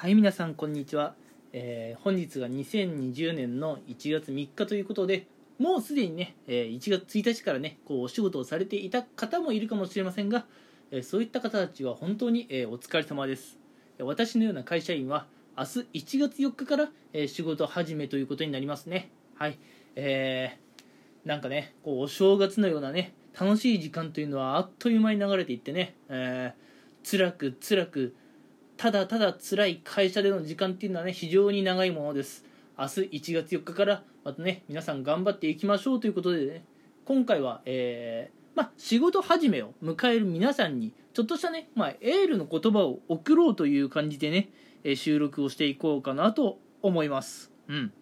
はい皆さんこんにちは、えー本日が2020年の1月3日ということでもうすでにね、えー1月1日からねこうお仕事をされていた方もいるかもしれませんが、えーそういった方たちは本当に、えお疲れ様です。私のような会社員は明日1月4日から、え仕事始めということになりますね。はいえーなんかねこうお正月のようなね楽しい時間というのはあっという間に流れていってね、えー辛く辛くただただ辛い会社での時間っていうのはね非常に長いものです。明日1月4日からまたね皆さん頑張っていきましょうということでね。今回はえーまあ、仕事始めを迎える皆さんにちょっとしたね、まあ、エールの言葉を送ろうという感じでね、え収録をしていこうかなと思います。うん。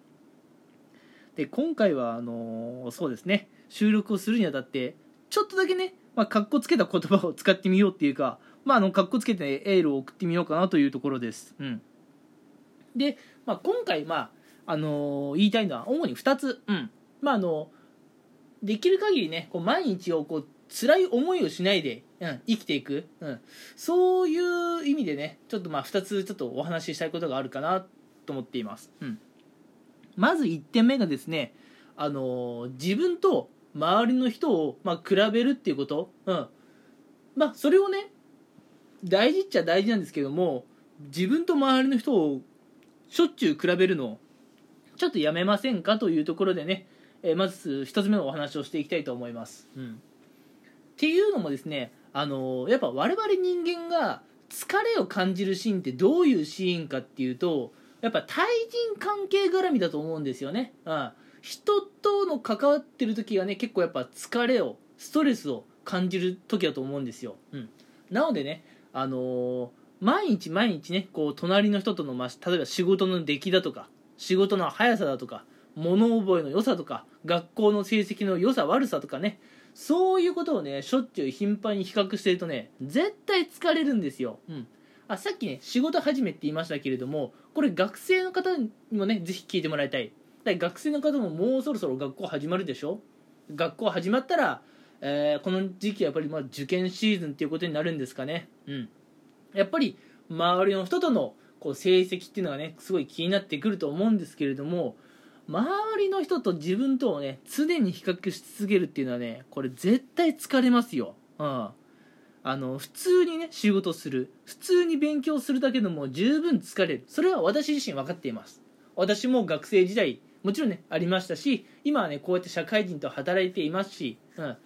で今回はあのーそうですね。収録をするにあたってちょっとだけねまあ、かっこつけた言葉を使ってみようっていうかまあ、あのかっこつけてエールを送ってみようかなというところです。うん、で、まあ、今回、まああの言いたいのは主に2つ、うん。まあ、あのできる限りねこう毎日をこう辛い思いをしないで、うん、生きていく、うん、そういう意味でねちょっとまあ2つちょっとお話ししたいことがあるかなと思っています。うん、まず1点目がですね、あの自分と周りの人を、まあ、比べるっていうこと、うん。まあ、それをね大事っちゃ大事なんですけども自分と周りの人をしょっちゅう比べるのちょっとやめませんかというところでね、えーまず一つ目のお話をしていきたいと思います。うん、っていうのもですね、あのーやっぱ我々人間が疲れを感じるシーンってどういうシーンかっていうとやっぱ対人関係絡みだと思うんですよね。うん人との関わってる時がね結構やっぱ疲れをストレスを感じる時だと思うんですよ。うん、なのでねあの毎日毎日ねこう隣の人との、ま、例えば仕事の出来だとか仕事の速さだとか物覚えの良さとか学校の成績の良さ悪さとかねそういうことをねしょっちゅう頻繁に比較してるとね絶対疲れるんですよ、うん、あさっきね仕事始めって言いましたけれどもこれ学生の方にもねぜひ聞いてもらいたい。だ学生の方ももうそろそろ学校始まるでしょ？学校始まったら、えーこの時期はやっぱりま受験シーズンっていうことになるんですかね。うん。やっぱり周りの人とのこう成績っていうのがねすごい気になってくると思うんですけれども周りの人と自分とをね常に比較し続けるっていうのはねこれ絶対疲れますよ、うん、あの普通にね仕事する。普通に勉強するだけでも十分疲れる。それは私自身分かっています。私も学生時代もちろんねありましたし今はねこうやって社会人と働いていますし、うん、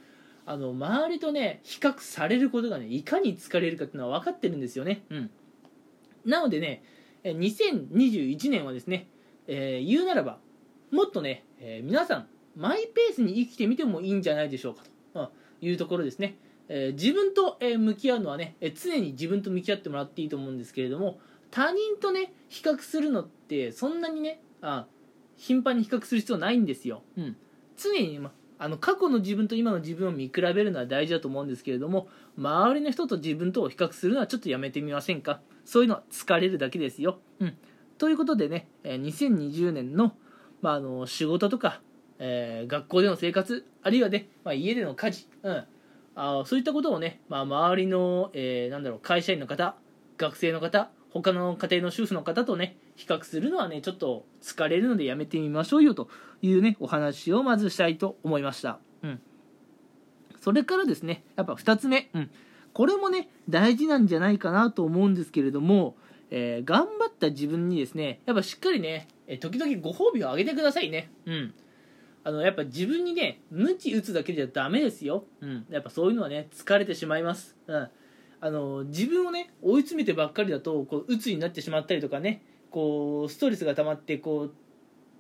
あの周りとね比較されることがねいかに疲れるかっていうのは分かってるんですよね、うん、なのでねえ2021年はですね、えー言うならばもっとね、えー皆さんマイペースに生きてみてもいいんじゃないでしょうか。と、うんいうところですね、えー自分と、えー向き合うのはね、えー常に自分と向き合ってもらっていいと思うんですけれども他人とね比較するのってそんなにねあ頻繁に比較する必要ないんですよ、うん、常に、ま、あの過去の自分と今の自分を見比べるのは大事だと思うんですけれども周りの人と自分とを比較するのはちょっとやめてみませんか？そういうのは疲れるだけですよ、うん、ということでね2020年の,、まあ、あの仕事とか、えー学校での生活あるいはね、まあ、家での家事、うん、あそういったことをね、まあ、周りの、えーなんだろう会社員の方学生の方他の家庭の主婦の方とね比較するのはねちょっと疲れるのでやめてみましょうよと。いうねお話をまずしたいと思いました、うん、それからですねやっぱ2つ目、うん、これもね大事なんじゃないかなと思うんですけれども、えー頑張った自分にですねやっぱしっかりねえー時々ご褒美をあげてくださいね。うん。あのやっぱ自分にね鞭打つだけじゃダメですよ、うん、やっぱそういうのはね疲れてしまいます、うん、あの自分をね追い詰めてばっかりだとこう鬱になってしまったりとかねこうストレスが溜まってこう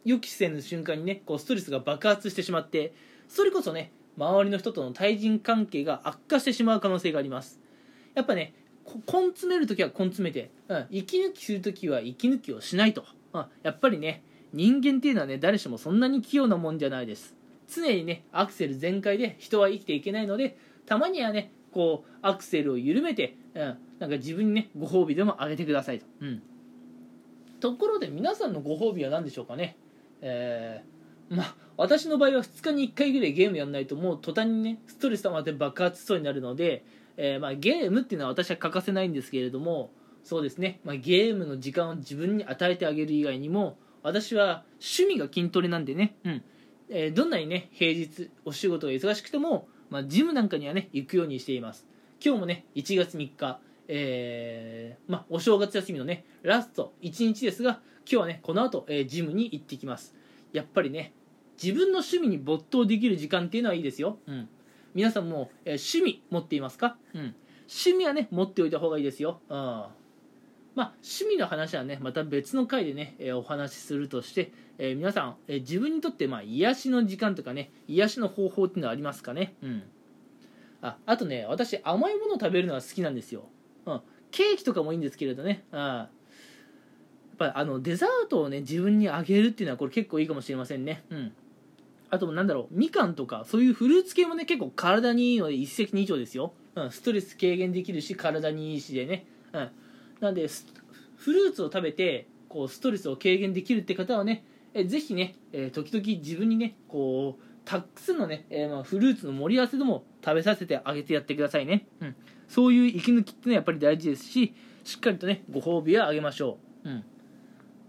予期せぬ瞬間にねこうストレスが爆発してしまってそれこそね周りの人との対人関係が悪化してしまう可能性があります。やっぱねこ根詰めるときは根詰めて、うん、息抜きするときは息抜きをしないと、うん、やっぱりね人間っていうのはね誰しもそんなに器用なもんじゃないです。常にねアクセル全開で人は生きていけないのでたまにはねこうアクセルを緩めて、うん、なんか自分にねご褒美でもあげてくださいと、うん、ところで皆さんのご褒美は何でしょうかね？えーまあ私の場合は2日に1回ぐらいゲームやんないともう途端にねストレス溜まって爆発しそうになるので、えーまあ、ゲームっていうのは私は欠かせないんですけれどもそうですね、まあ、ゲームの時間を自分に与えてあげる以外にも私は趣味が筋トレなんでね、うん。えーどんなにね平日お仕事が忙しくても、まあ、ジムなんかにはね行くようにしています。今日もね1月3日、えーまあ、お正月休みのねラスト1日ですが今日はねこの後、えージムに行ってきます。やっぱりね自分の趣味に没頭できる時間っていうのはいいですよ、うん、皆さんも、えー趣味持っていますか、うん、趣味はね持っておいた方がいいですよ、うん、まあ趣味の話はねまた別の回でね、えーお話しするとして、えー皆さん、えー自分にとってまあ癒しの時間とかね癒しの方法っていうのはありますかね？うん。ああとね私甘いものを食べるのが好きなんですよ、うん、ケーキとかもいいんですけれどね。あやっぱあのデザートをね自分にあげるっていうのはこれ結構いいかもしれませんね。うん。あとなんだろうみかんとかそういうフルーツ系もね結構体にいいので一石二鳥ですよ、うん、ストレス軽減できるし体にいいしでね、うん、なんでフルーツを食べてこうストレスを軽減できるって方はねえぜひね、えー時々自分にねこうたくさんのね、えーまあ、フルーツの盛り合わせでも食べさせてあげてやってくださいね、うん、そういう息抜きってのはやっぱり大事ですししっかりとねご褒美はあげましょう、うん、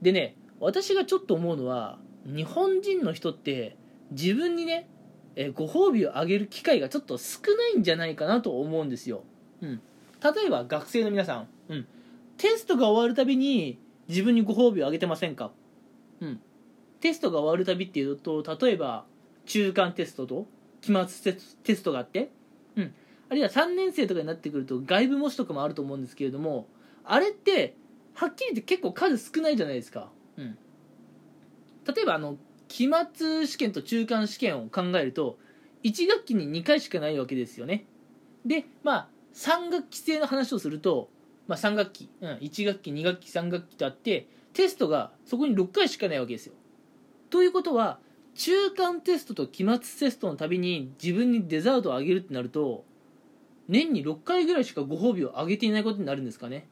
でね私がちょっと思うのは日本人の人って自分にね、えーご褒美をあげる機会がちょっと少ないんじゃないかなと思うんですよ、うん、例えば学生の皆さん、うん、テストが終わるたびに自分にご褒美をあげてませんか、うん、テストが終わるたびっていうと例えば中間テストと期末テステストがあって、うん、あるいは3年生とかになってくると外部模試とかもあると思うんですけれどもあれってはっきり言って結構数少ないじゃないですか、うん、例えばあの期末試験と中間試験を考えると1学期に2回しかないわけですよね。でまあ3学期制の話をすると、まあ、3学期、うん、1学期2学期3学期とあってテストがそこに6回しかないわけですよ。ということは中間テストと期末テストのたびに自分にデザートをあげるってなると年に6回ぐらいしかご褒美をあげていないことになるんですかね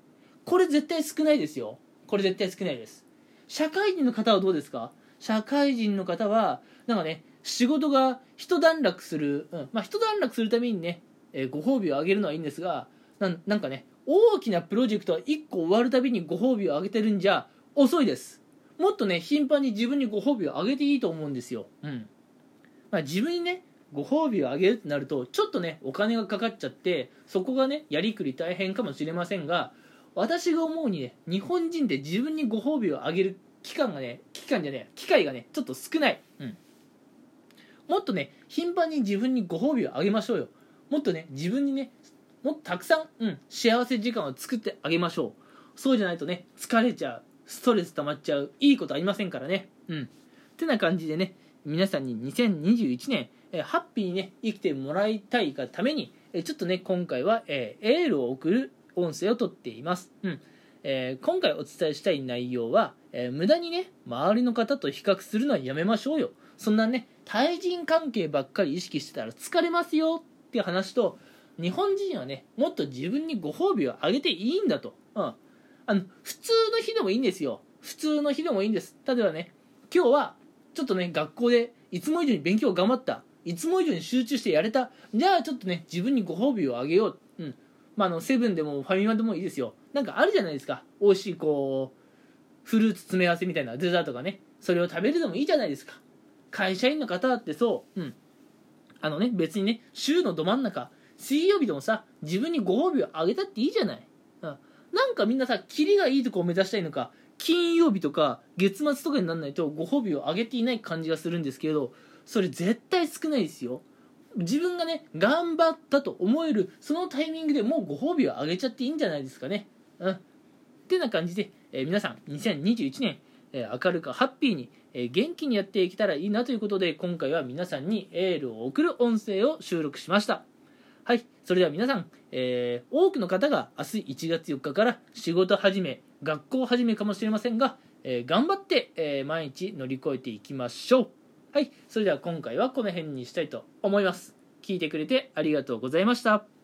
これ絶対少ないですよ。これ絶対少ないです。社会人の方はどうですか？社会人の方はなんかね仕事が一段落する、うん。まあ一段落するためにね、えーご褒美をあげるのはいいんですがなんかね大きなプロジェクトは1個終わるたびにご褒美をあげてるんじゃ遅いです。もっとね頻繁に自分にご褒美をあげていいと思うんですよ、うん。まあ、自分にねご褒美をあげるってなるとちょっとねお金がかかっちゃってそこがねやりくり大変かもしれませんが私が思うにね日本人って自分にご褒美をあげる期間がね期間じゃね機会がねちょっと少ない、うん、もっとね頻繁に自分にご褒美をあげましょうよ。もっとね自分にねもっとたくさん、うん、幸せ時間を作ってあげましょう。そうじゃないとね疲れちゃうストレス溜まっちゃういいことありませんからね。うん。てな感じでね皆さんに2021年、えハッピーにね生きてもらいたいがために、えちょっとね今回は、えーエールを送る音声をとっています、うん。えー今回お伝えしたい内容は、えー無駄にね周りの方と比較するのはやめましょうよ。そんなね対人関係ばっかり意識してたら疲れますよっていう話と日本人はねもっと自分にご褒美をあげていいんだと、うん、あの普通の日でもいいんですよ。普通の日でもいいんです。例えばね今日はちょっとね学校でいつも以上に勉強頑張った。いつも以上に集中してやれた。じゃあちょっとね自分にご褒美をあげよう、まあ、あのセブンでもファミマでもいいですよ。なんかあるじゃないですか。美味しいこうフルーツ詰め合わせみたいなデザートがね。それを食べるでもいいじゃないですか。会社員の方だってそう。うん。あのね別にね週のど真ん中水曜日でもさ自分にご褒美をあげたっていいじゃない、うん、なんかみんなさキリがいいとこを目指したいのか金曜日とか月末とかにならないとご褒美をあげていない感じがするんですけどそれ絶対少ないですよ。自分がね頑張ったと思えるそのタイミングでもうご褒美をあげちゃっていいんじゃないですかね。うん。ってな感じで、えー皆さん2021年、えー明るくハッピーに、えー元気にやっていけたらいいなということで今回は皆さんにエールを送る音声を収録しました。はい。それでは皆さん、えー多くの方が明日1月4日から仕事始め学校始めかもしれませんが、え頑張って、え毎日乗り越えていきましょう。はいそれでは今回はこの辺にしたいと思います。聞いてくれてありがとうございました。